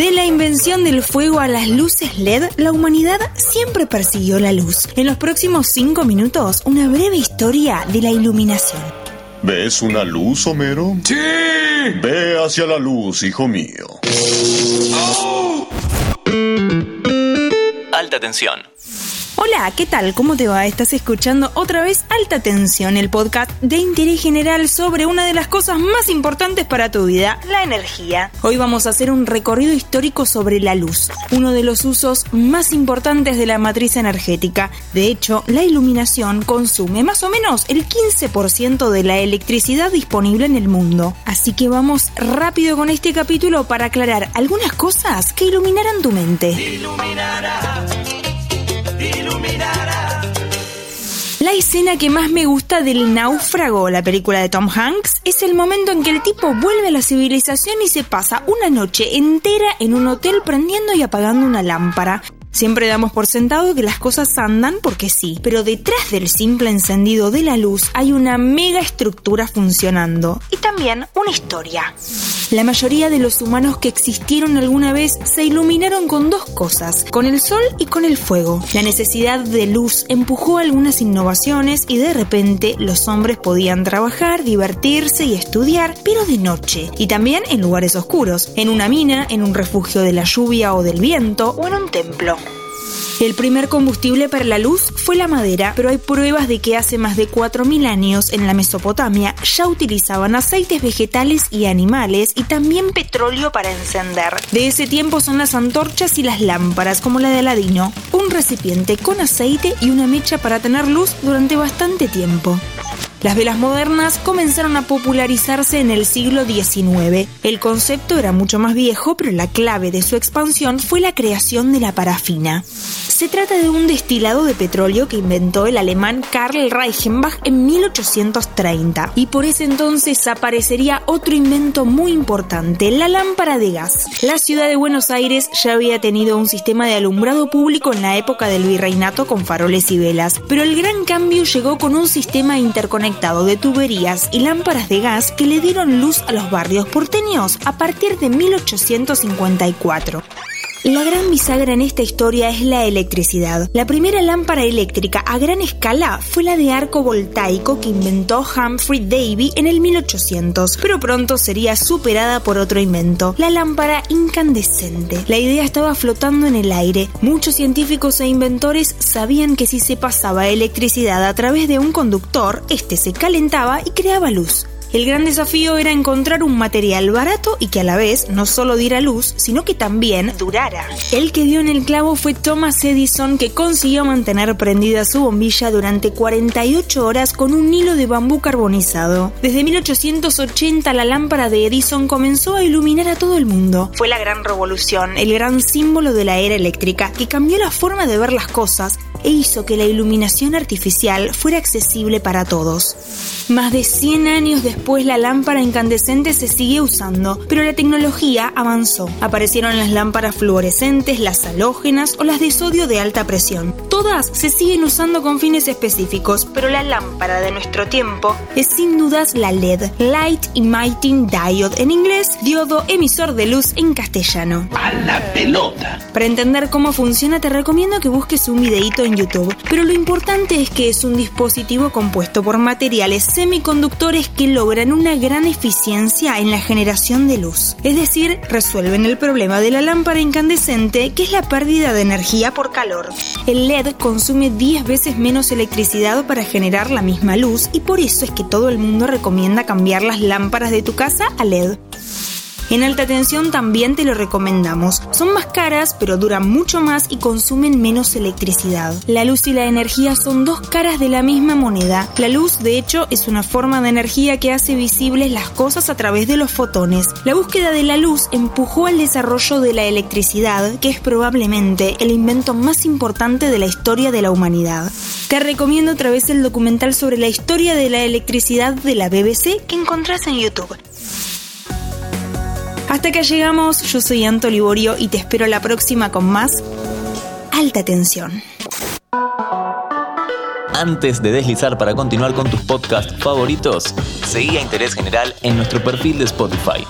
De la invención del fuego a las luces LED, la humanidad siempre persiguió la luz. En los próximos cinco minutos, una breve historia de la iluminación. ¿Ves una luz, Homero? ¡Sí! Ve hacia la luz, hijo mío. Alta tensión. Hola, ¿qué tal? ¿Cómo te va? Estás escuchando otra vez Alta Tensión, el podcast de interés general sobre una de las cosas más importantes para tu vida, la energía. Hoy vamos a hacer un recorrido histórico sobre la luz, uno de los usos más importantes de la matriz energética. De hecho, la iluminación consume más o menos el 15% de la electricidad disponible en el mundo. Así que vamos rápido con este capítulo para aclarar algunas cosas que iluminarán tu mente. La escena que más me gusta del Náufrago, la película de Tom Hanks, es el momento en que el tipo vuelve a la civilización y se pasa una noche entera en un hotel prendiendo y apagando una lámpara. Siempre damos por sentado que las cosas andan porque sí, pero detrás del simple encendido de la luz hay una mega estructura funcionando y también una historia. La mayoría de los humanos que existieron alguna vez se iluminaron con dos cosas, con el sol y con el fuego. La necesidad de luz empujó algunas innovaciones y de repente los hombres podían trabajar, divertirse y estudiar, pero de noche, y también en lugares oscuros, en una mina, en un refugio de la lluvia o del viento o en un templo. El primer combustible para la luz fue la madera, pero hay pruebas de que hace más de 4.000 años en la Mesopotamia ya utilizaban aceites vegetales y animales y también petróleo para encender. De ese tiempo son las antorchas y las lámparas, como la de Aladino, un recipiente con aceite y una mecha para tener luz durante bastante tiempo. Las velas modernas comenzaron a popularizarse en el siglo XIX. El concepto era mucho más viejo, pero la clave de su expansión fue la creación de la parafina. Se trata de un destilado de petróleo que inventó el alemán Karl Reichenbach en 1830 y por ese entonces aparecería otro invento muy importante, la lámpara de gas. La ciudad de Buenos Aires ya había tenido un sistema de alumbrado público en la época del virreinato con faroles y velas, pero el gran cambio llegó con un sistema interconectado de tuberías y lámparas de gas que le dieron luz a los barrios porteños a partir de 1854. La gran bisagra en esta historia es la electricidad. La primera lámpara eléctrica a gran escala fue la de arco voltaico que inventó Humphrey Davy en el 1800, pero pronto sería superada por otro invento, la lámpara incandescente. La idea estaba flotando en el aire. Muchos científicos e inventores sabían que si se pasaba electricidad a través de un conductor, este se calentaba y creaba luz. El gran desafío era encontrar un material barato y que a la vez no solo diera luz, sino que también durara. El que dio en el clavo fue Thomas Edison que consiguió mantener prendida su bombilla durante 48 horas con un hilo de bambú carbonizado. Desde 1880 la lámpara de Edison comenzó a iluminar a todo el mundo. Fue la gran revolución, el gran símbolo de la era eléctrica que cambió la forma de ver las cosas e hizo que la iluminación artificial fuera accesible para todos. Más de 100 años después la lámpara incandescente se sigue usando, pero la tecnología avanzó. Aparecieron las lámparas fluorescentes, las halógenas o las de sodio de alta presión. Todas se siguen usando con fines específicos, pero la lámpara de nuestro tiempo es sin dudas la LED, Light Emitting Diode en inglés, diodo emisor de luz en castellano. A la pelota. Para entender cómo funciona te recomiendo que busques un videíto en YouTube, pero lo importante es que es un dispositivo compuesto por materiales semiconductores que logran una gran eficiencia en la generación de luz. Es decir, resuelven el problema de la lámpara incandescente, que es la pérdida de energía por calor. El LED consume 10 veces menos electricidad para generar la misma luz y por eso es que todo el mundo recomienda cambiar las lámparas de tu casa a LED. En alta tensión también te lo recomendamos. Son más caras, pero duran mucho más y consumen menos electricidad. La luz y la energía son dos caras de la misma moneda. La luz, de hecho, es una forma de energía que hace visibles las cosas a través de los fotones. La búsqueda de la luz empujó al desarrollo de la electricidad, que es probablemente el invento más importante de la historia de la humanidad. Te recomiendo otra vez el documental sobre la historia de la electricidad de la BBC que encontrás en YouTube. Hasta acá llegamos, yo soy Anto Liborio y te espero la próxima con más alta tensión. Antes de deslizar para continuar con tus podcasts favoritos, seguí a Interés General en nuestro perfil de Spotify.